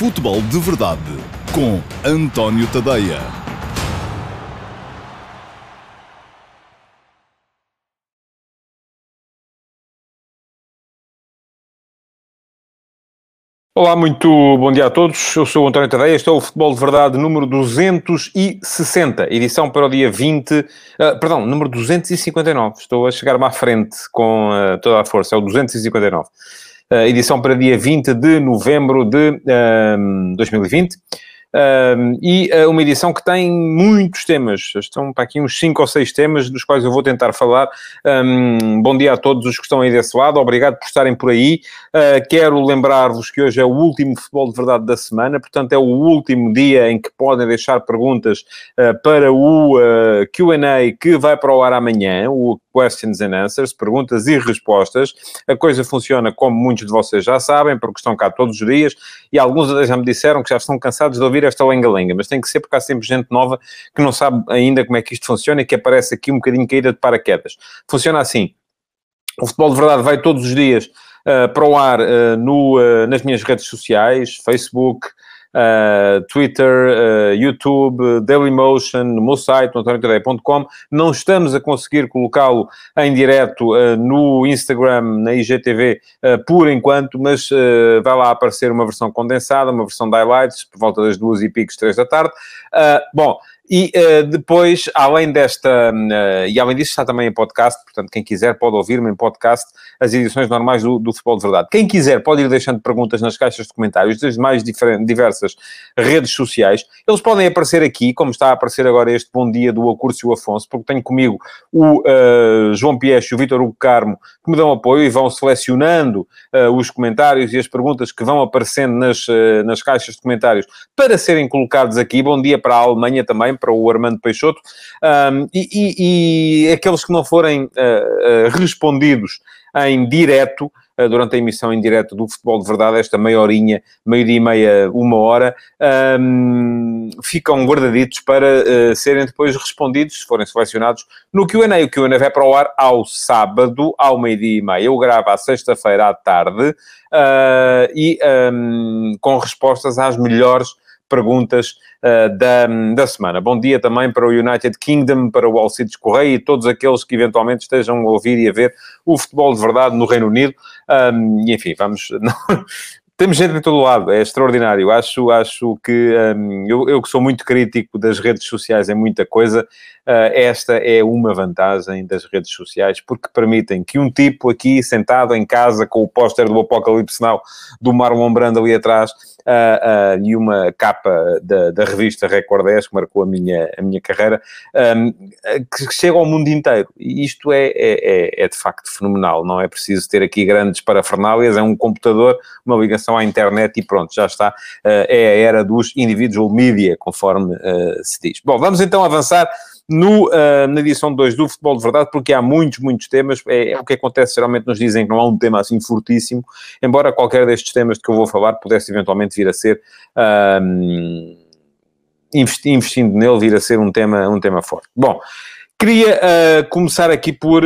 Futebol de Verdade com António Tadeia. Olá, muito bom dia a todos. Eu sou o António Tadeia. Este é o Futebol de Verdade número 260, edição para o dia 20, uh, perdão, número 259. Estou a chegar-me à frente com uh, toda a força, é o 259. Uh, edição para dia 20 de novembro de 2020. Um, e uh, uma edição que tem muitos temas, estão para aqui uns 5 ou 6 temas, dos quais eu vou tentar falar. Um, bom dia a todos os que estão aí desse lado, obrigado por estarem por aí. Uh, quero lembrar-vos que hoje é o último Futebol de Verdade da semana, portanto é o último dia em que podem deixar perguntas uh, para o QA que vai para o ar amanhã, o Questions and Answers, perguntas e respostas. A coisa funciona como muitos de vocês já sabem, porque estão cá todos os dias e alguns já me disseram que já estão cansados de ouvir esta lenga-lenga, mas tem que ser porque há sempre gente nova que não sabe ainda como é que isto funciona e que aparece aqui um bocadinho caída de paraquedas. Funciona assim. O Futebol de Verdade vai todos os dias uh, para o ar uh, no, uh, nas minhas redes sociais, Facebook, uh, Twitter, uh, YouTube, Dailymotion, no meu site, no antoniotadeia.com. Não estamos a conseguir colocá-lo em direto uh, no Instagram, na IGTV, por enquanto, mas vai lá aparecer uma versão condensada, uma versão de highlights, por volta das duas e picos, três da tarde. bom, e uh, depois, além desta, uh, e além disso, está também em podcast, portanto, quem quiser pode ouvir-me em podcast as edições normais do, do Futebol de Verdade. Quem quiser pode ir deixando perguntas nas caixas de comentários das mais diversas redes sociais. Eles podem aparecer aqui, como está a aparecer agora este bom dia do Acúrcio Afonso, porque tenho comigo o uh, João Piecho e o Vítor Hugo Carmo, que me dão apoio e vão selecionando os comentários e as perguntas que vão aparecendo nas, nas caixas de comentários para serem colocados aqui. Bom dia para a Alemanha também para o Armando Peixoto, um, e, e, e, aqueles que não forem uh, uh, respondidos em direto, uh, durante a emissão em direto do Futebol de Verdade, esta meia horinha, meio-dia e meia, uma hora, um, ficam guardaditos para serem depois respondidos, se forem selecionados, no Q&A. O Q&A vai para o ar ao sábado, ao meio-dia e meia. Eu gravo à sexta-feira à tarde, e um, com respostas às melhores perguntas uh, da, da semana. Bom dia também para o United Kingdom, para o Alcides Correia e todos aqueles que eventualmente estejam a ouvir e a ver o futebol de verdade no Reino Unido. Um, e enfim, vamos. Temos gente de todo lado, é extraordinário. Acho, acho que um, eu, eu que sou muito crítico das redes sociais em muita coisa, esta é uma vantagem das redes sociais, porque permitem que um tipo aqui sentado em casa com o póster do Apocalipse Now do Marlon Brando ali atrás uh, uh, e uma capa da, da revista Record 10, que marcou a minha, a minha carreira, um, que chega ao mundo inteiro. E isto é, é, é, é de facto fenomenal. Não é preciso ter aqui grandes parafernálias, é um computador, uma ligação à internet e pronto, já está. Uh, é a era dos individual media, conforme se diz. Bom, vamos então avançar no, uh, na edição 2 do Futebol de Verdade, porque há muitos, muitos temas. É, é, o que acontece, geralmente nos dizem que não há um tema assim fortíssimo, embora qualquer destes temas de que eu vou falar pudesse eventualmente vir a ser. Uh, investindo nele, vir a ser um tema, um tema forte. Bom, queria uh, começar aqui por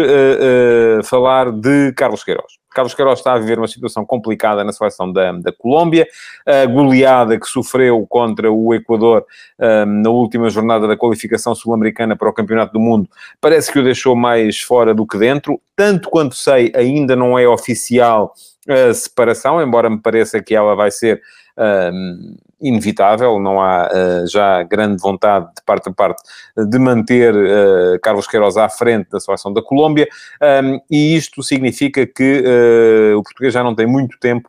falar de Carlos Queiroz. Carlos Queiroz está a viver uma situação complicada na seleção da, da Colômbia. A goleada que sofreu contra o Equador um, na última jornada da qualificação sul-americana para o Campeonato do Mundo parece que o deixou mais fora do que dentro. Tanto quanto sei, ainda não é oficial a separação, embora me pareça que ela vai ser inevitável, não há uh, já grande vontade de parte a parte de manter uh, Carlos Queiroz à frente da seleção da Colômbia, um, e isto significa que uh, o português já não tem muito tempo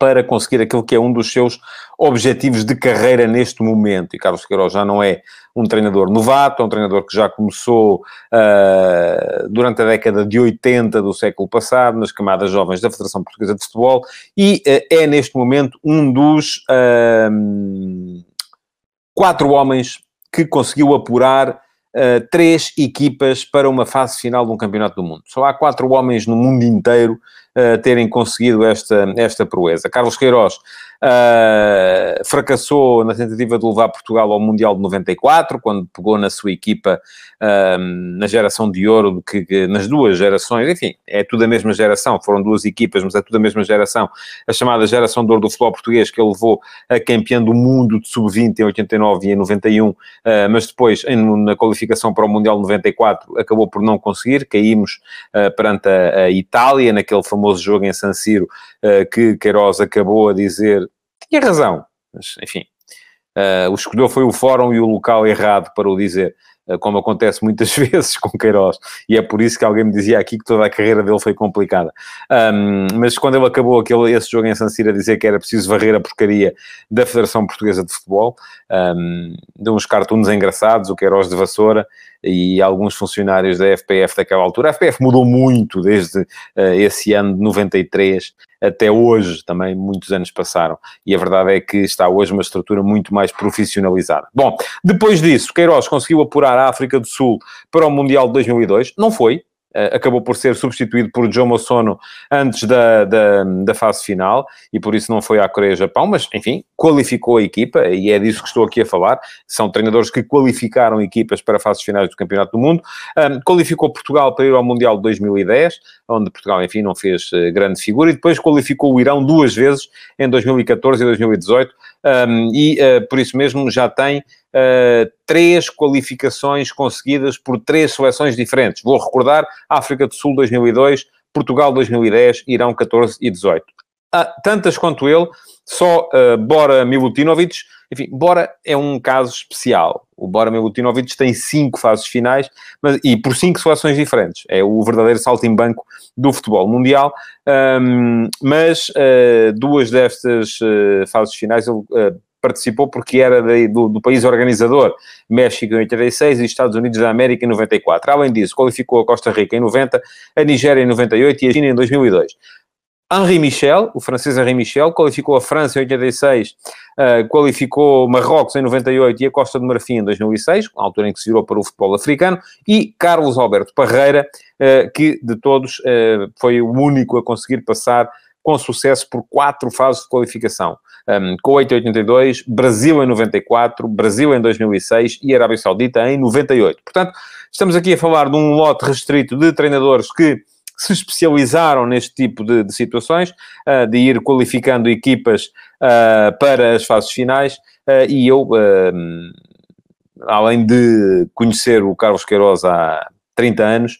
para conseguir aquilo que é um dos seus objetivos de carreira neste momento. E Carlos Queiroz já não é um treinador novato, é um treinador que já começou uh, durante a década de 80 do século passado, nas camadas jovens da Federação Portuguesa de Futebol, e uh, é neste momento um dos uh, quatro homens que conseguiu apurar Uh, três equipas para uma fase final de um campeonato do mundo. Só há quatro homens no mundo inteiro uh, terem conseguido esta, esta proeza. Carlos Queiroz Uh, fracassou na tentativa de levar Portugal ao Mundial de 94, quando pegou na sua equipa uh, na geração de ouro, que, que, nas duas gerações, enfim, é tudo a mesma geração, foram duas equipas, mas é tudo a mesma geração, a chamada geração de ouro do futebol português, que ele levou a campeão do mundo de sub-20 em 89 e em 91, uh, ah, mas depois, em, na qualificação para o Mundial de 94, acabou por não conseguir, caímos perante a, a, Itália, naquele famoso jogo em San Siro, que Queiroz acabou a dizer tinha razão, mas enfim. Uh, o escolheu foi o fórum e o local errado para o dizer, uh, como acontece muitas vezes com Queiroz, e é por isso que alguém me dizia aqui que toda a carreira dele foi complicada. Um, mas quando ele acabou aquele, esse jogo em San Siro a dizer que era preciso varrer a porcaria da Federação Portuguesa de Futebol, um, deu uns cartoons engraçados, o Queiroz de vassoura, e alguns funcionários da FPF daquela altura. A FPF mudou muito desde uh, esse ano de 93 até hoje, também muitos anos passaram. E a verdade é que está hoje uma estrutura muito mais profissionalizada. Bom, depois disso, Queiroz conseguiu apurar a África do Sul para o Mundial de 2002. Não foi, acabou por ser substituído por Joe Mossono antes da, da, da, fase final e por isso não foi à Coreia-Japão, mas enfim, qualificou a equipa e é disso que estou aqui a falar. São treinadores que qualificaram equipas para fases finais do Campeonato do Mundo. Um, qualificou Portugal para ir ao Mundial de 2010, onde Portugal, enfim, não fez uh, grande figura, e depois qualificou o Irão duas vezes, em 2014 e 2018, um, e uh, por isso mesmo já tem uh, três qualificações conseguidas por três seleções diferentes. Vou recordar: África do Sul 2002, Portugal 2010, Irão 14 e 18. Ah, tantas quanto ele, só uh, Bora Milutinovic, enfim, Bora é um caso especial. O Bora Milutinovic tem cinco fases finais mas, e por cinco seleções diferentes. É o verdadeiro salto em banco do futebol mundial. Um, mas uh, duas destas uh, fases finais ele participou porque era de, do, do, país organizador, México em 86 e Estados Unidos da América em 94. Além disso, qualificou a Costa Rica em 90, a Nigéria em 98 e a China em 2002. Henri Michel, o francês Henri Michel, qualificou a França em 86, uh, qualificou Marrocos em 98 e a Costa do Marfim em 2006, a altura em que se virou para o futebol africano, e Carlos Alberto Parreira, uh, que de todos uh, foi o único a conseguir passar com sucesso por quatro fases de qualificação. Um, Kuwait em 82, Brasil em 94, Brasil em 2006 e Arábia Saudita em 98. Portanto, estamos aqui a falar de um lote restrito de treinadores que se especializaram neste tipo de, de situações, uh, de ir qualificando equipas uh, para as fases finais, uh, e eu, além de conhecer o Carlos Queiroz há 30 anos,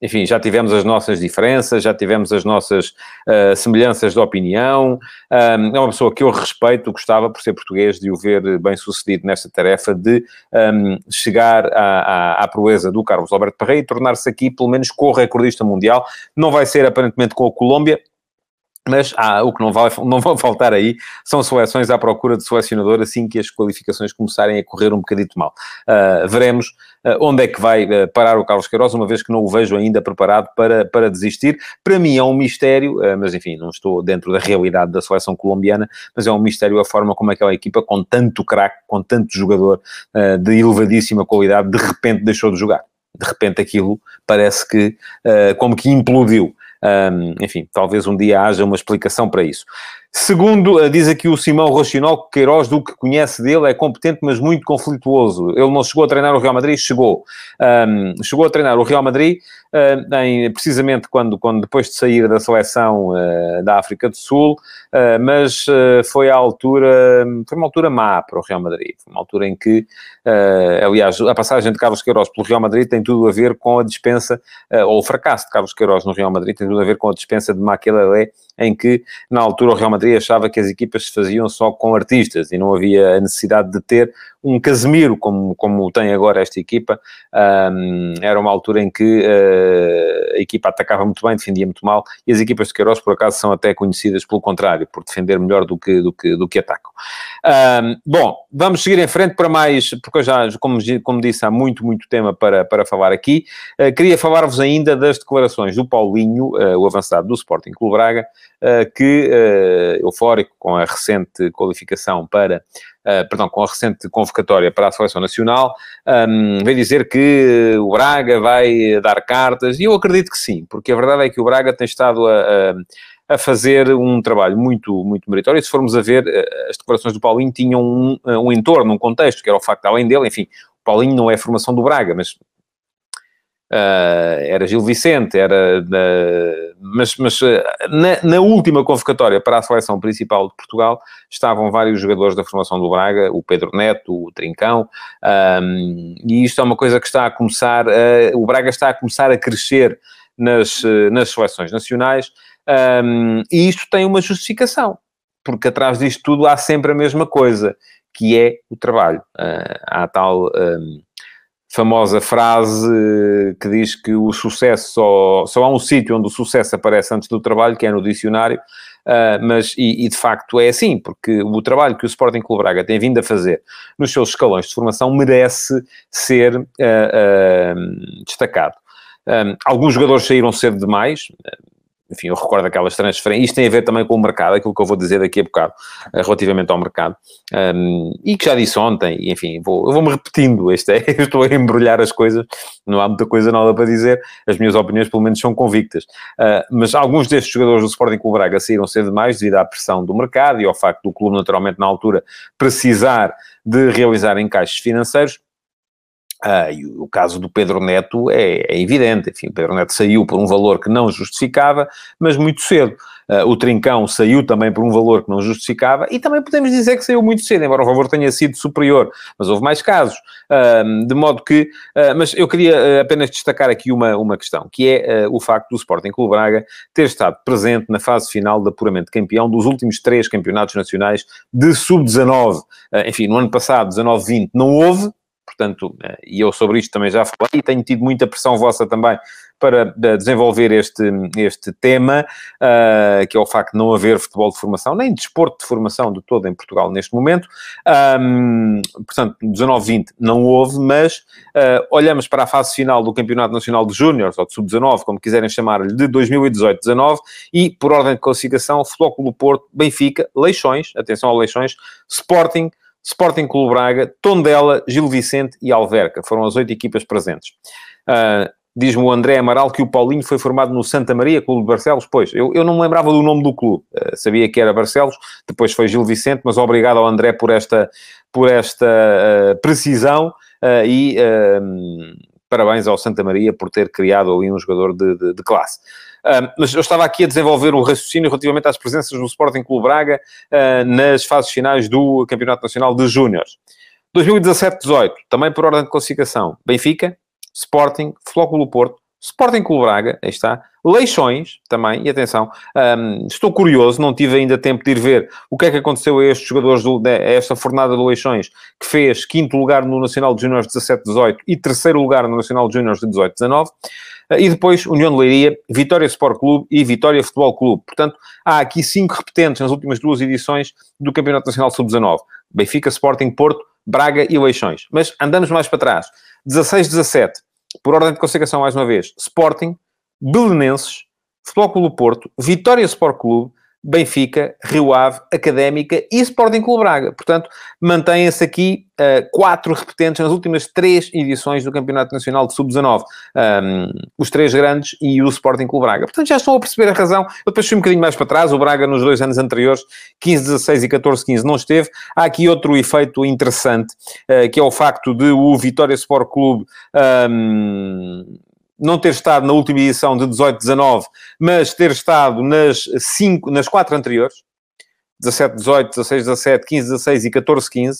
enfim, já tivemos as nossas diferenças, já tivemos as nossas uh, semelhanças de opinião. Um, é uma pessoa que eu respeito, gostava, por ser português, de o ver bem sucedido nesta tarefa de um, chegar à, à, à, proeza do Carlos Alberto Parreira e tornar-se aqui, pelo menos, co-recordista mundial. Não vai ser, aparentemente, com a Colômbia, mas ah, o que não vai, não vai faltar aí são seleções à procura de selecionador assim que as qualificações começarem a correr um bocadito mal. Uh, veremos uh, onde é que vai uh, parar o Carlos Queiroz, uma vez que não o vejo ainda preparado para, para desistir. Para mim é um mistério, mas enfim, não estou dentro da realidade da seleção colombiana, mas é um mistério a forma como aquela equipa, com tanto craque, com tanto jogador de elevadíssima qualidade, de repente deixou de jogar. De repente aquilo parece que, como que implodiu. Um, enfim, talvez um dia haja uma explicação para isso. Segundo, uh, diz aqui o Simão Rochinol que Queiroz, do que conhece dele, é competente, mas muito conflituoso. Ele não chegou a treinar o Real Madrid? Chegou. Um, chegou a treinar o Real Madrid uh, em, precisamente quando, quando depois de sair da seleção uh, da África do Sul, mas foi a altura, foi uma altura má para o Real Madrid. Foi uma altura em que, aliás, a passagem de Carlos Queiroz pelo Real Madrid tem tudo a ver com a dispensa, ou o fracasso de Carlos Queiroz no Real Madrid tem tudo a ver com a dispensa de Maquelele, em que, na altura, o Real Madrid achava que as equipas se faziam só com artistas e não havia a necessidade de ter um Casemiro, como, como tem agora esta equipa. Um, era uma altura em que uh, a equipa atacava muito bem, defendia muito mal, e as equipas de Queiroz, por acaso, são até conhecidas pelo contrário, por defender melhor do que, do que, do que atacam. Um, bom, vamos seguir em frente para mais, porque eu já, como, como disse, há muito, muito tema para, para falar aqui. Uh, queria falar-vos ainda das declarações do Paulinho, uh, o avançado do Sporting Clube Braga, que eufórico com a recente qualificação para, uh, perdão, com a recente convocatória para a Seleção Nacional, um, veio dizer que o Braga vai dar cartas, e eu acredito que sim, porque a verdade é que o Braga tem estado a, a, a fazer um trabalho muito, muito meritório, e se formos a ver, as declarações do Paulinho tinham um, um entorno, um contexto, que era o facto, além dele, enfim, Paulinho não é a formação do Braga, mas Uh, era Gil Vicente, era. Mas mas uh, na, na, última convocatória para a seleção principal de Portugal estavam vários jogadores da formação do Braga, o Pedro Neto, o Trincão, um, e isto é uma coisa que está a começar. o Braga está a começar a crescer nas, nas seleções nacionais, um, e isto tem uma justificação, porque atrás disto tudo há sempre a mesma coisa, que é o trabalho. há tal. Um, famosa frase que diz que o sucesso só, só há um sítio onde o sucesso aparece antes do trabalho, que é no dicionário, uh, mas e, e, de facto é assim, porque o trabalho que o Sporting Clube Braga tem vindo a fazer nos seus escalões de formação merece ser uh, uh, destacado. Um, alguns jogadores saíram cedo demais, enfim, eu recordo aquelas transferências, isto tem a ver também com o mercado, aquilo que eu vou dizer daqui a bocado, eh, relativamente ao mercado, um, e que já disse ontem, e enfim, vou, eu vou-me repetindo, este é, eu estou a embrulhar as coisas, não há muita coisa nova para dizer, as minhas opiniões pelo menos são convictas, uh, mas alguns destes jogadores do Sporting Clube Braga saíram cedo demais devido à pressão do mercado e ao facto do clube naturalmente na altura precisar de realizar encaixes financeiros, ah, e o caso do Pedro Neto é, é, evidente. Enfim, Pedro Neto saiu por um valor que não justificava, mas muito cedo. Uh, o Trincão saiu também por um valor que não justificava e também podemos dizer que saiu muito cedo, embora o valor tenha sido superior. Mas houve mais casos. Uh, de modo que... Uh, mas eu queria apenas destacar aqui uma, uma questão, que é o facto do Sporting Clube Braga ter estado presente na fase final de apuramento de campeão dos últimos três campeonatos nacionais de sub-19. enfim, no ano passado, 19-20, não houve, portanto, eh, e eu sobre isto também já falei, e tenho tido muita pressão vossa também para desenvolver este, este tema, uh, que é o facto de não haver futebol de formação, nem desporto de formação de todo em Portugal neste momento. Um, portanto, 19-20 não houve, mas uh, olhamos para a fase final do Campeonato Nacional de Júniores, ou de Sub-19, como quiserem chamar-lhe, de 2018-19, e por ordem de classificação, Futebol Clube Porto, Benfica, Leixões, atenção ao Leixões, Sporting, Sporting Clube Braga, Tondela, Gil Vicente e Alverca. Foram as oito equipas presentes. Uh, Diz-me o André Amaral que o Paulinho foi formado no Santa Maria, Clube de Barcelos. Pois, eu, eu não me lembrava do nome do clube. Uh, sabia que era Barcelos, depois foi Gil Vicente, mas obrigado ao André por esta, por esta uh, precisão e parabéns ao Santa Maria por ter criado ali um jogador de, de, de classe. Uh, mas eu estava aqui a desenvolver o raciocínio relativamente às presenças do Sporting Clube Braga uh, nas fases finais do Campeonato Nacional de Júniores. 2017-18, também por ordem de classificação, Benfica, Sporting, Flóculo Porto, Sporting Clube Braga, aí está, Leixões também, e atenção, um, estou curioso, não tive ainda tempo de ir ver o que é que aconteceu a estes jogadores, do, a esta fornada do Leixões, que fez quinto lugar no Nacional de Júniores 17-18 e terceiro lugar no Nacional de Júniores de 18-19, ah, e depois União de Leiria, Vitória Sport Clube e Vitória Futebol Clube. Portanto, há aqui cinco repetentes nas últimas duas edições do Campeonato Nacional Sub-19. Benfica, Sporting, Porto, Braga e Leixões. Mas andamos mais para trás. 16-17, por ordem de classificação mais uma vez, Sporting, Belenenses, Futebol Clube Porto, Vitória Sport Clube, Benfica, Rio Ave, Académica e Sporting Clube Braga. Portanto, mantêm-se aqui uh, quatro repetentes nas últimas três edições do Campeonato Nacional de Sub-19. Um, os três grandes e o Sporting Clube Braga. Portanto, já estão a perceber a razão. Eu depois fui um bocadinho mais para trás. O Braga, nos dois anos anteriores, 15, 16 e 14, 15, não esteve. Há aqui outro efeito interessante, uh, que é o facto de o Vitória Sport Clube... Um, não ter estado na última edição de 18-19, mas ter estado nas, cinco, nas quatro anteriores, 17-18, 16-17, 15-16 e 14-15.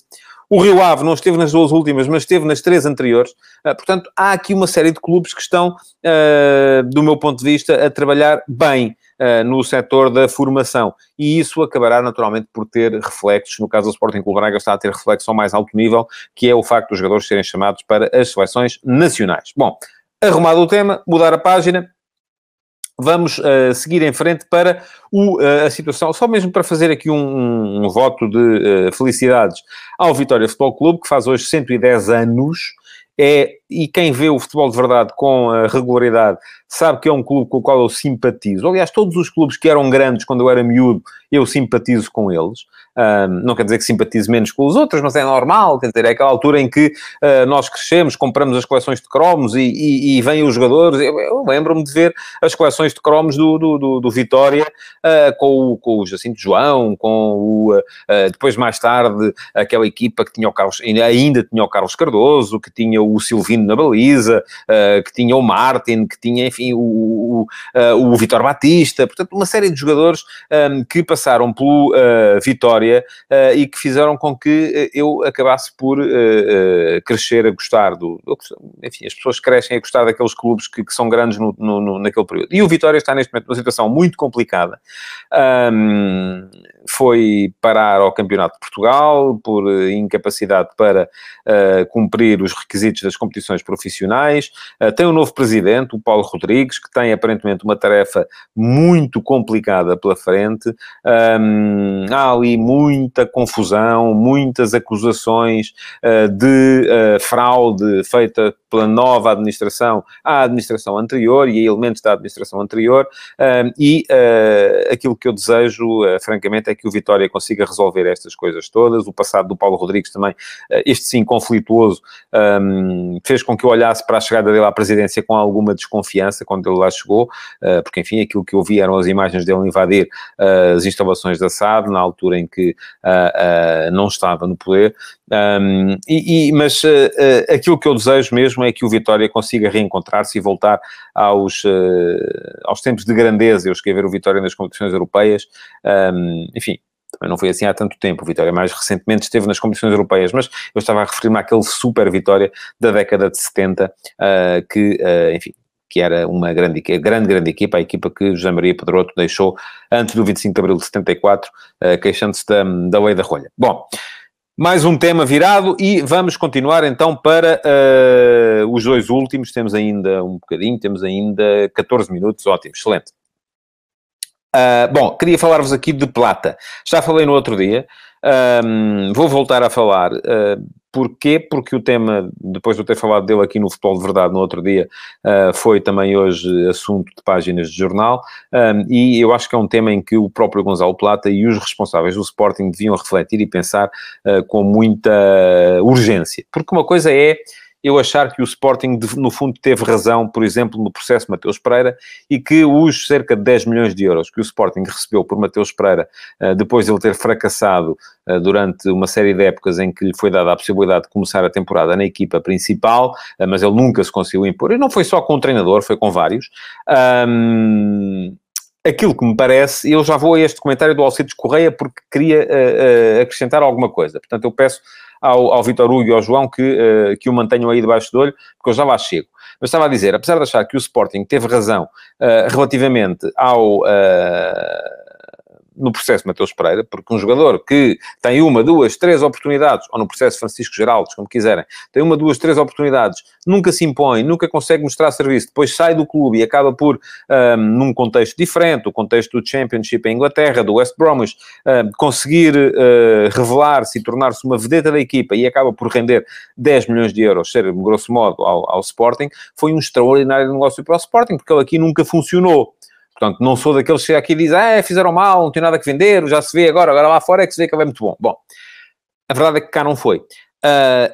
O Rio Ave não esteve nas duas últimas, mas esteve nas três anteriores. Uh, portanto, há aqui uma série de clubes que estão, uh, do meu ponto de vista, a trabalhar bem uh, no setor da formação. E isso acabará, naturalmente, por ter reflexos. No caso do Sporting Clube Braga, está a ter reflexo ao mais alto nível, que é o facto dos jogadores serem chamados para as seleções nacionais. Bom, Arrumado o tema, mudar a página, vamos uh, seguir em frente para o, uh, a situação, só mesmo para fazer aqui um, um, um voto de uh, felicidades ao Vitória Futebol Clube, que faz hoje 110 anos, é e quem vê o futebol de verdade com a regularidade sabe que é um clube com o qual eu simpatizo. Aliás, todos os clubes que eram grandes quando eu era miúdo, eu simpatizo com eles. Não quer dizer que simpatize menos com os outros, mas é normal, quer dizer, é aquela altura em que uh, nós crescemos, compramos as coleções de cromos e, e, e vêm os jogadores. Eu, eu lembro-me de ver as coleções de cromos do, do, do, do Vitória uh, com, o, com o Jacinto João, com o. depois, mais tarde, aquela equipa que tinha o Carlos, ainda tinha o Carlos Cardoso, que tinha o Silvino na baliza, que tinha o Martin, que tinha, enfim, o, o, o Vitor Batista, portanto, uma série de jogadores um, que passaram pelo Vitória uh, e que fizeram com que eh, eu acabasse por uh, crescer a gostar do. Enfim, as pessoas crescem a gostar daqueles clubes que, que são grandes no, no, no, naquele período. E o Vitória está neste momento numa situação muito complicada. Um, foi parar ao Campeonato de Portugal por incapacidade para uh, cumprir os requisitos das competições profissionais. Uh, tem um novo presidente, o Paulo Rodrigues, que tem aparentemente uma tarefa muito complicada pela frente. Um, há ali muita confusão, muitas acusações uh, de fraude feita pela nova administração à administração anterior e a elementos da administração anterior. e aquilo que eu desejo, francamente, é que o Vitória consiga resolver estas coisas todas. O passado do Paulo Rodrigues também, eh, este sim conflituoso, um, fez com que eu olhasse para a chegada dele à presidência com alguma desconfiança quando ele lá chegou, uh, porque enfim, aquilo que eu vi eram as imagens dele invadir uh, as instalações da SAD, na altura em que uh, não estava no poder. Um, e, e, mas aquilo que eu desejo mesmo é que o Vitória consiga reencontrar-se e voltar aos, aos tempos de grandeza. Eu cheguei ver o Vitória nas competições europeias, um, enfim, também não foi assim há tanto tempo. O Vitória mais recentemente esteve nas competições europeias, mas eu estava a referir-me àquele super Vitória da década de 70, uh, ah, que, uh, enfim, que era uma grande, grande, grande equipa, a equipa que José Maria Pedroto deixou antes do 25 de abril de 74, uh, queixando-se da, da lei da rolha. Bom, mais um tema virado e vamos continuar então para uh, os dois últimos. Temos ainda um bocadinho, temos ainda 14 minutos, ótimo, excelente. Uh, bom, queria falar-vos aqui de plata. Já falei no outro dia, um, vou voltar a falar. Uh, porquê? Porque o tema, depois de eu ter falado dele aqui no Futebol de Verdade no outro dia, uh, foi também hoje assunto de páginas de jornal, um, e eu acho que é um tema em que o próprio Gonzalo Plata e os responsáveis do Sporting deviam refletir e pensar uh, com muita urgência. Porque uma coisa é eu achar que o Sporting, no fundo, teve razão, por exemplo, no processo Mateus Pereira, e que os cerca de 10 milhões de euros que o Sporting recebeu por Mateus Pereira, eh, depois de ele ter fracassado eh, durante uma série de épocas em que lhe foi dada a possibilidade de começar a temporada na equipa principal, eh, mas ele nunca se conseguiu impor, e não foi só com o treinador, foi com vários. Um, aquilo que me parece, eu já vou a este comentário do Alcides Correia porque queria uh, uh, acrescentar alguma coisa. Portanto, eu peço ao, ao Vitor Hugo e ao João que, uh, que o mantenham aí debaixo do olho, porque eu já lá chego. Mas estava a dizer, apesar de achar que o Sporting teve razão uh, relativamente ao uh, no processo Mateus Pereira, porque um jogador que tem uma, duas, três oportunidades, ou no processo Francisco Geraldes, como quiserem, tem uma, duas, três oportunidades, nunca se impõe, nunca consegue mostrar serviço, depois sai do clube e acaba por, um, num contexto diferente, o contexto do Championship em Inglaterra, do West Bromwich, um, conseguir uh, revelar-se e tornar-se uma vedeta da equipa e acaba por render 10 milhões de euros, ser, grosso modo, ao, ao Sporting, foi um extraordinário negócio para o Sporting, porque ele aqui nunca funcionou. Portanto, não sou daqueles que aqui e diz, ah, fizeram mal, não tem nada que vender, já se vê agora, agora lá fora é que se vê que é muito bom. Bom, a verdade é que cá não foi. Uh,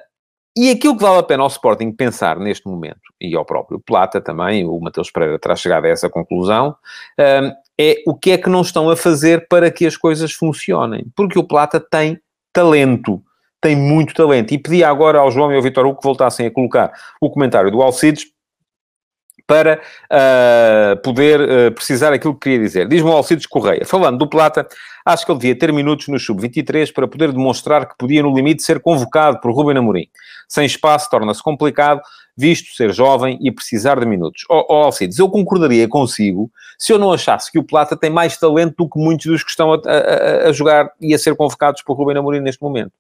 e aquilo que vale a pena ao Sporting pensar neste momento, e ao próprio Plata também, o Mateus Pereira terá chegado a essa conclusão, uh, é o que é que não estão a fazer para que as coisas funcionem. Porque o Plata tem talento, tem muito talento. E pedia agora ao João e ao Vitor Hugo que voltassem a colocar o comentário do Alcides, para uh, poder uh, precisar aquilo que queria dizer. Diz-me o Alcides Correia, falando do Plata, acho que ele devia ter minutos no Sub-23 para poder demonstrar que podia, no limite, ser convocado por Ruben Amorim. Sem espaço, torna-se complicado, visto ser jovem e precisar de minutos. Ó oh, oh, Alcides, eu concordaria consigo se eu não achasse que o Plata tem mais talento do que muitos dos que estão a, a, a jogar e a ser convocados por Ruben Amorim neste momento.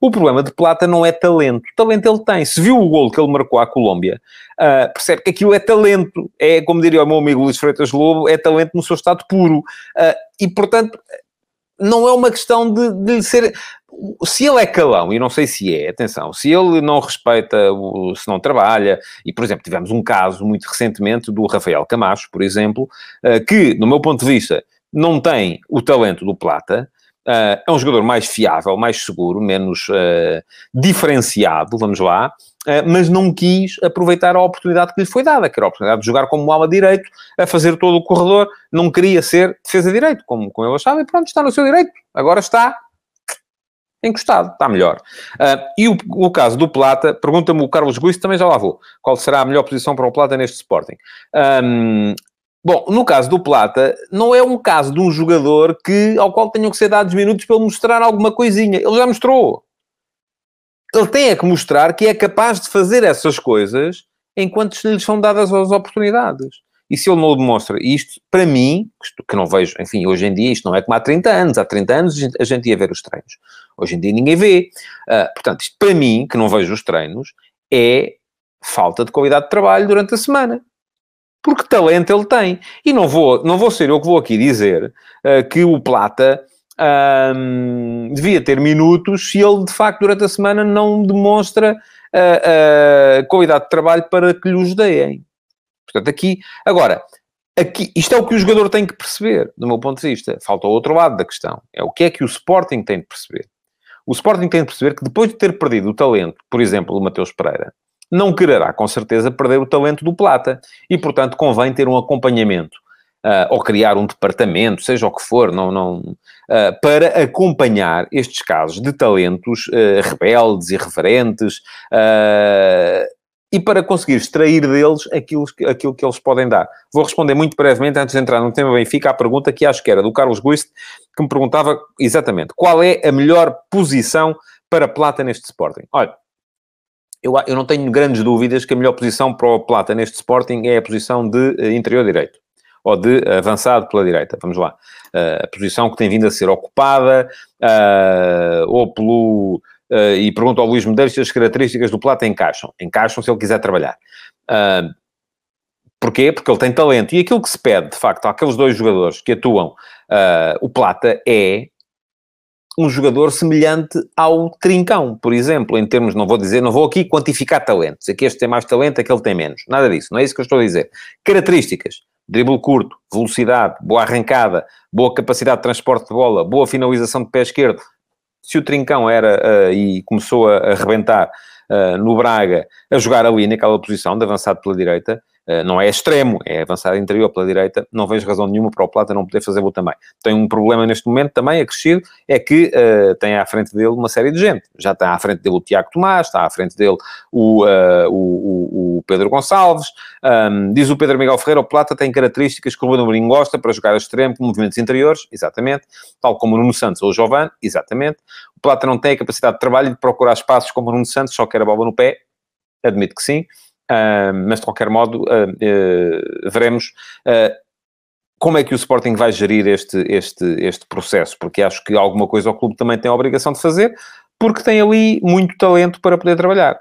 O problema de Plata não é talento. Talento ele tem. Se viu o gol que ele marcou à Colômbia, uh, percebe que aquilo é talento. É, como diria o meu amigo Luís Freitas Lobo, é talento no seu estado puro. Uh, e, portanto, não é uma questão de, de ser. Se ele é calão, e não sei se é, atenção, se ele não respeita, o, se não trabalha, e por exemplo, tivemos um caso muito recentemente do Rafael Camacho, por exemplo, uh, que, no meu ponto de vista, não tem o talento do Plata, Uh, é um jogador mais fiável, mais seguro, menos uh, diferenciado, vamos lá, uh, mas não quis aproveitar a oportunidade que lhe foi dada, que era a oportunidade de jogar como ala direito, a fazer todo o corredor, não queria ser defesa direito, como, como ele achava, e pronto, está no seu direito. Agora está encostado, está melhor. e o, o, caso do Plata, pergunta-me o Carlos Guiz, também já lá vou. Qual será a melhor posição para o Plata neste Sporting? Um, Bom, no caso do Plata, não é um caso de um jogador que, ao qual tenham que ser dados minutos para ele mostrar alguma coisinha. Ele já mostrou. Ele tem é que mostrar que é capaz de fazer essas coisas enquanto lhes são dadas as oportunidades. E se ele não o demonstra, isto, para mim, que não vejo, enfim, hoje em dia isto não é como há 30 anos. Há 30 anos a gente ia ver os treinos. Hoje em dia ninguém vê. Uh, portanto, isto para mim, que não vejo os treinos, é falta de qualidade de trabalho durante a semana porque talento ele tem. E não vou, não vou ser eu que vou aqui dizer uh, que o Plata devia ter minutos se ele, de facto, durante a semana não demonstra uh, uh, qualidade de trabalho para que lhe os deem. Portanto, aqui... Agora, aqui, isto é o que o jogador tem que perceber, do meu ponto de vista. Falta o outro lado da questão. É o que é que o Sporting tem de perceber. O Sporting tem de perceber que depois de ter perdido o talento, por exemplo, o Mateus Pereira, não quererá, com certeza, perder o talento do Plata. E, portanto, convém ter um acompanhamento. Uh, ou criar um departamento, seja o que for, não, não, uh, para acompanhar estes casos de talentos uh, rebeldes, irreverentes, e para conseguir extrair deles aquilo, aquilo que eles podem dar. Vou responder muito brevemente, antes de entrar no tema Benfica, à pergunta que acho que era do Carlos Guist, que me perguntava exatamente qual é a melhor posição para Plata neste Sporting. Olha, eu, eu não tenho grandes dúvidas que a melhor posição para o Plata neste Sporting é a posição de uh, interior direito. Ou de avançado pela direita. Vamos lá. Uh, a posição que tem vindo a ser ocupada, uh, ou pelo... e pergunto ao Luís Medeiros se as características do Plata encaixam. Encaixam se ele quiser trabalhar. Porquê? Porque ele tem talento. E aquilo que se pede, de facto, àqueles dois jogadores que atuam, o Plata é um jogador semelhante ao Trincão, por exemplo, em termos, não vou dizer, não vou aqui quantificar talentos, aqui este tem mais talento, aquele tem menos, nada disso, não é isso que eu estou a dizer. Características, drible curto, velocidade, boa arrancada, boa capacidade de transporte de bola, boa finalização de pé esquerdo. Se o Trincão era uh, e começou a, arrebentar uh, no Braga, a jogar ali naquela posição de avançado pela direita, eh, não é extremo, é avançar interior pela direita, não vejo razão nenhuma para o Plata não poder fazer o também. Tem um problema neste momento também acrescido, é que uh, tem à frente dele uma série de gente. Já está à frente dele o Tiago Tomás, está à frente dele o, uh, o, o, Pedro Gonçalves, um, diz o Pedro Miguel Ferreira, o Plata tem características que o Ruben Amorim gosta para jogar a extremo, com movimentos interiores, exatamente, tal como o Nuno Santos ou o Jovan, exatamente. O Plata não tem a capacidade de trabalho de procurar espaços como o Nuno Santos, só quer a bola no pé, admito que sim. Uh, mas de qualquer modo, uh, uh, veremos como é que o Sporting vai gerir este, este, este processo, porque acho que alguma coisa o clube também tem a obrigação de fazer, porque tem ali muito talento para poder trabalhar.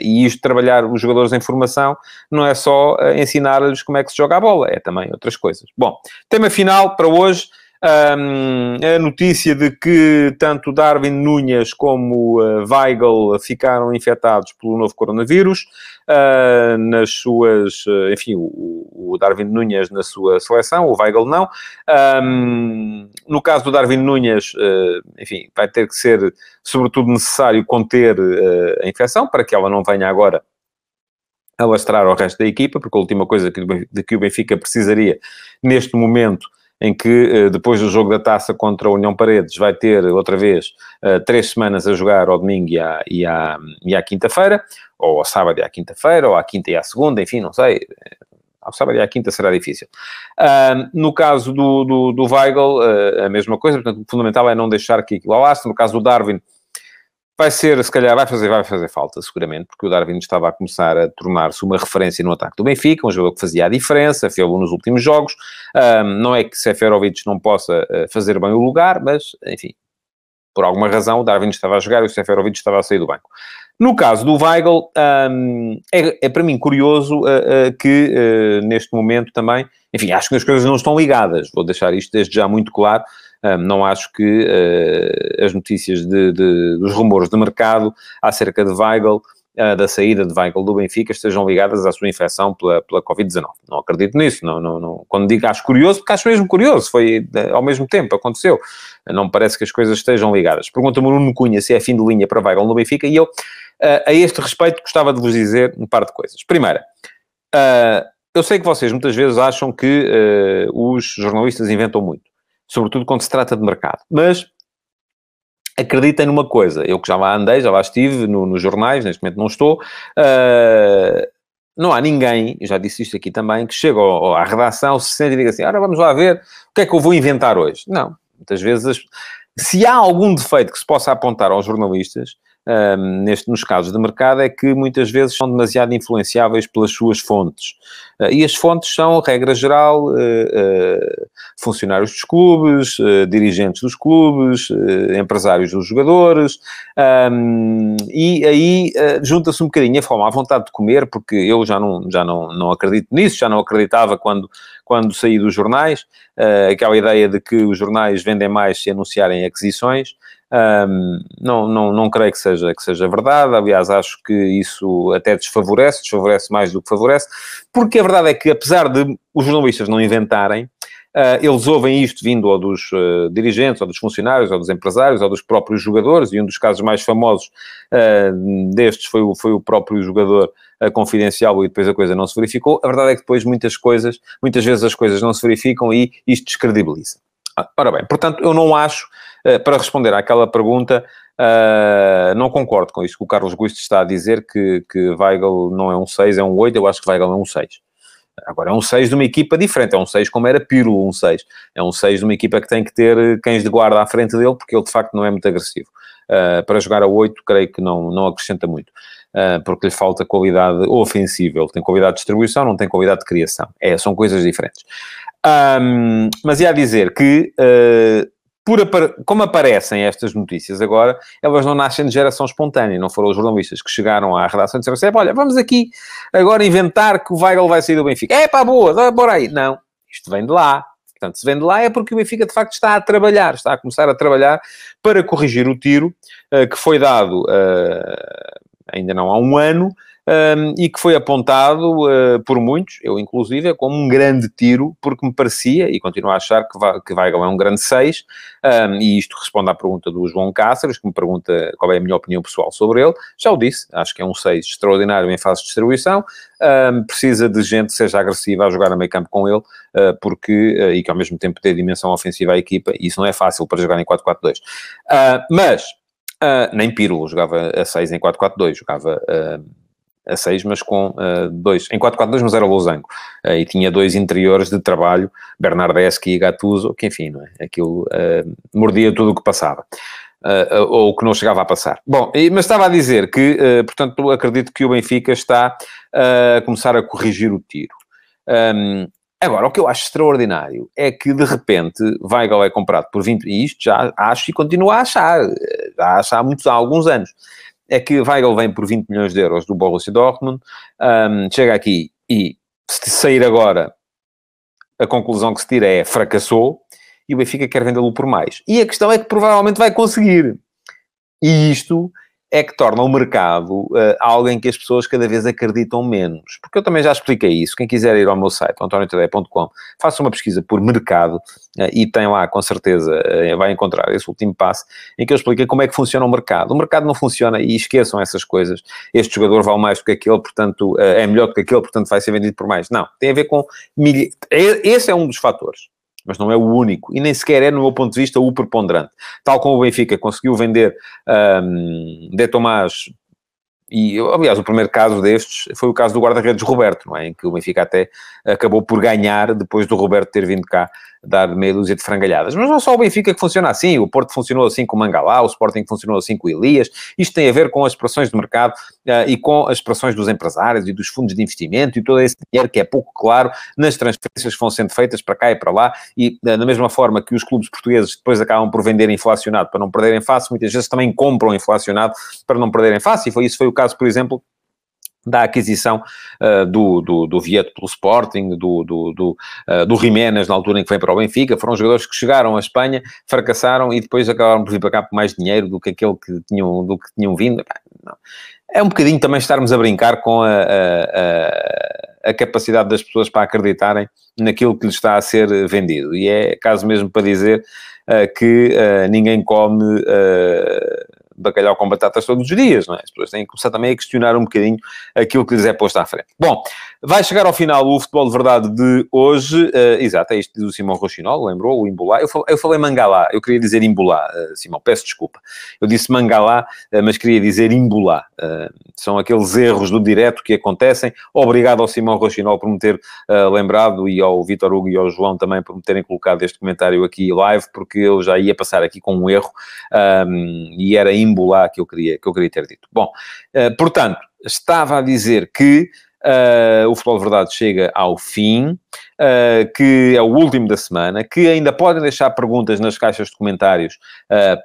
e isto, trabalhar os jogadores em formação, não é só ensinar-lhes como é que se joga a bola, é também outras coisas. Bom, tema final para hoje. Um, a notícia de que tanto Darwin Núñez como uh, ficaram infectados pelo novo coronavírus, uh, nas suas, uh, enfim, o, o, Darwin Núñez na sua seleção, o Weigl não. Um, no caso do Darwin Núñez, enfim, vai ter que ser, sobretudo, necessário conter a infecção para que ela não venha agora alastrar ao resto da equipa, porque a última coisa que, de que o Benfica precisaria neste momento em que eh, depois do jogo da taça contra a União Paredes vai ter outra vez eh, três semanas a jogar ao domingo e à, e à, e à quinta-feira, ou ao sábado e à quinta-feira, ou à quinta e à segunda, enfim, não sei. Ao sábado e à quinta será difícil. No caso do, do, do Weigl, a mesma coisa, portanto, o fundamental é não deixar que aquilo alaste. No caso do Darwin, Vai ser, se calhar, vai fazer, vai fazer falta, seguramente, porque o Darwin estava a começar a tornar-se uma referência no ataque do Benfica, um jogador que fazia a diferença, fez nos últimos jogos. Um, não é que Seferovic não possa uh, fazer bem o lugar, mas, enfim, por alguma razão, o Darwin estava a jogar e o Seferovic estava a sair do banco. No caso do Weigl, um, é, é, para mim curioso uh, uh, que uh, neste momento também, enfim, acho que as coisas não estão ligadas, vou deixar isto desde já muito claro, não acho que uh, as notícias de, de, dos rumores de mercado acerca de Weigl uh, da saída de Weigl do Benfica estejam ligadas à sua infecção pela, pela Covid-19. Não acredito nisso. Não, não, não. Quando digo acho curioso, porque acho mesmo curioso. Foi ao mesmo tempo, aconteceu. Não me parece que as coisas estejam ligadas. Pergunta-me o Nuno Cunha se é fim de linha para Weigl no Benfica e eu, a este respeito, gostava de vos dizer um par de coisas. Primeira, eu sei que vocês muitas vezes acham que os jornalistas inventam muito, sobretudo quando se trata de mercado. Mas acreditem numa coisa, eu que já lá andei, já lá estive no, nos jornais, neste momento não estou, uh, não há ninguém, já disse isto aqui também, que chega ao, à redação, se sente e diga assim, ora vamos lá ver o que é que eu vou inventar hoje. Não, muitas vezes, se há algum defeito que se possa apontar aos jornalistas, um, neste, nos casos de mercado é que muitas vezes são demasiado influenciáveis pelas suas fontes. Uh, e as fontes são, regra geral, uh, uh, funcionários dos clubes, dirigentes dos clubes, empresários dos jogadores, um, e aí junta-se um bocadinho a fome, à vontade de comer, porque eu já não, já não, não acredito nisso, já não acreditava quando, quando saí dos jornais, aquela ideia de que os jornais vendem mais se anunciarem aquisições. Um, não, não, não creio que seja, que seja verdade, aliás, acho que isso até desfavorece, desfavorece mais do que favorece, porque a verdade é que, apesar de os jornalistas não inventarem, Uh, eles ouvem isto vindo ou dos uh, dirigentes, ou dos funcionários, ou dos empresários, ou dos próprios jogadores, e um dos casos mais famosos uh, destes foi o, foi o próprio jogador confidencial e depois a coisa não se verificou. A verdade é que depois muitas coisas, muitas vezes as coisas não se verificam e isto descredibiliza. Ora bem, portanto, eu não acho para responder àquela pergunta, uh, não concordo com isso que o Carlos Gusto está a dizer, que, que Weigl não é um 6, é um 8, eu acho que Weigl é um 6. Agora, é um 6 de uma equipa diferente, é um 6 como era Pirlo, um 6. É um 6 de uma equipa que tem que ter cães de guarda à frente dele, porque ele de facto não é muito agressivo. Uh, para jogar a 8, creio que não, não acrescenta muito, uh, porque lhe falta qualidade ofensiva. Ele tem qualidade de distribuição, não tem qualidade de criação. É, são coisas diferentes. Um, mas ia dizer que uh, por, como aparecem estas notícias agora, elas não nascem de geração espontânea, não foram os jornalistas que chegaram à redação e disseram assim, olha, vamos aqui agora inventar que o Weigl vai sair do Benfica. É pá, boa, bora aí. Não, isto vem de lá. Portanto, se vem de lá é porque o Benfica, de facto, está a trabalhar, está a começar a trabalhar para corrigir o tiro uh, que foi dado uh, ainda não há um ano, um, e que foi apontado uh, por muitos, eu inclusive, como um grande tiro, porque me parecia, e continuo a achar que, Weigl é um grande 6, um, e isto responde à pergunta do João Cáceres, que me pergunta qual é a minha opinião pessoal sobre ele. Já o disse, acho que é um 6 extraordinário em fase de distribuição, um, precisa de gente que seja agressiva a jogar a meio campo com ele, uh, porque, uh, e que ao mesmo tempo dê dimensão ofensiva à equipa, e isso não é fácil para jogar em 4-4-2. Uh, mas, nem Pirlo jogava a 6 em 4-4-2, jogava a 6, mas com uh, dois, em 4-4-2, mas era losango, uh, e tinha dois interiores de trabalho, Bernardeschi e Gattuso, que enfim, não é? aquilo uh, mordia tudo o que passava. Uh, ou que não chegava a passar. Bom, mas estava a dizer que, portanto, acredito que o Benfica está a começar a corrigir o tiro. Um, agora, o que eu acho extraordinário é que, de repente, Weigl é comprado por 20, e isto já acho e continuo a achar, já acho há, muitos, há alguns anos, é que Weigl vem por 20 milhões de euros do Borussia Dortmund, um, chega aqui e se sair agora, a conclusão que se tira é fracassou e o Benfica quer vendê-lo por mais. E a questão é que provavelmente vai conseguir. E isto é que torna o mercado uh, algo em que as pessoas cada vez acreditam menos. Porque eu também já expliquei isso. Quem quiser ir ao meu site, antoniotadeia.com, faça uma pesquisa por mercado uh, e tem lá, com certeza, uh, vai encontrar esse último passo em que eu expliquei como é que funciona o mercado. O mercado não funciona e esqueçam essas coisas. Este jogador vale mais do que aquele, portanto, é melhor do que aquele, portanto vai ser vendido por mais. Não, tem a ver com... Milha... Esse é um dos fatores mas não é o único, e nem sequer é, no meu ponto de vista, o preponderante. Tal como o Benfica conseguiu vender um, De Tomás, e, aliás, o primeiro caso destes foi o caso do guarda-redes Roberto, não é? em que o Benfica até acabou por ganhar depois do Roberto ter vindo cá dar meia dúzia de frangalhadas. Mas não é só o Benfica que funciona assim, o Porto funcionou assim com o Mangalá, o Sporting funcionou assim com o Elias. Isto tem a ver com as pressões do mercado e com as pressões dos empresários e dos fundos de investimento e todo esse dinheiro que é pouco claro nas transferências que vão sendo feitas para cá e para lá. E uh, da mesma forma que os clubes portugueses depois acabam por vender inflacionado para não perderem face, muitas vezes também compram inflacionado para não perderem face. E foi isso foi o caso, por exemplo, da aquisição uh, do, do, do Vieto pelo Sporting, do, do, do, uh, do Jiménez na altura em que vem para o Benfica, foram jogadores que chegaram à Espanha, fracassaram e depois acabaram por vir para cá por mais dinheiro do que aquele que tinham, do que tinham vindo. Não. É um bocadinho também estarmos a brincar com a, a, a, capacidade das pessoas para acreditarem naquilo que lhes está a ser vendido. E é caso mesmo para dizer uh, que ninguém come bacalhau com batatas todos os dias, não é? As pessoas têm que começar também a questionar um bocadinho aquilo que lhes é posto à frente. Bom, vai chegar ao final o futebol de verdade de hoje. Uh, exato, é isto do Simão Rochinol, lembrou? O Imbolá. Eu falei, eu falei Mangalá, eu queria dizer Imbolá, uh, Simão, peço desculpa. Eu disse Mangalá, uh, mas queria dizer Imbolá. são aqueles erros do direto que acontecem. Obrigado ao Simão Rochinol por me ter lembrado e ao Vitor Hugo e ao João também por me terem colocado este comentário aqui live, porque eu já ia passar aqui com um erro um, e era Imbolá que eu queria, que eu queria ter dito. Bom, portanto, estava a dizer que uh, o Futebol de Verdade chega ao fim, uh, que é o último da semana, que ainda podem deixar perguntas nas caixas de comentários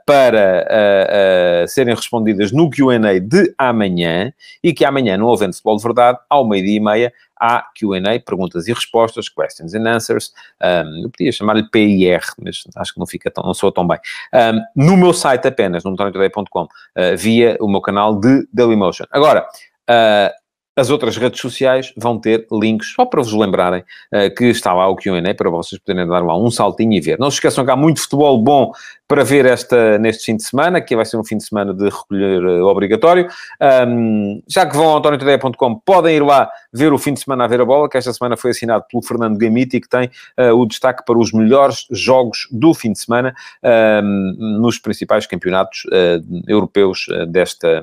para serem respondidas no Q&A de amanhã e que amanhã, no Havendo Futebol de Verdade, ao meio-dia e meia, há Q&A, perguntas e respostas, questions and answers, um, eu podia chamar-lhe PIR, mas acho que não fica tão, não soa tão bem, um, no meu site apenas, no motoritoday.com, uh, via o meu canal de Dailymotion. Agora, uh, as outras redes sociais vão ter links, só para vos lembrarem uh, que está lá o Q&A, para vocês poderem dar lá um saltinho e ver. Não se esqueçam que há muito futebol bom para ver esta, neste fim de semana, que vai ser um fim de semana de recolher uh, obrigatório. Um, já que vão ao antoniotadeia.com, podem ir lá ver o fim de semana a ver a bola, que esta semana foi assinado pelo Fernando Gamiti, que tem uh, o destaque para os melhores jogos do fim de semana um, nos principais campeonatos europeus desta,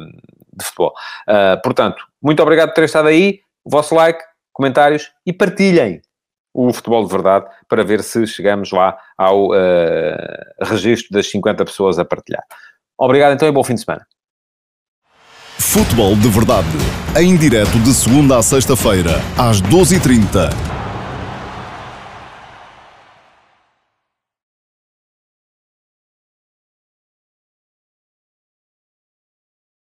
de futebol. portanto, muito obrigado por ter estado aí. O vosso like, comentários e partilhem o futebol de verdade para ver se chegamos lá ao uh, registro das 50 pessoas a partilhar. Obrigado então e bom fim de semana. Futebol de verdade, em direto de segunda a sexta-feira, às 12h30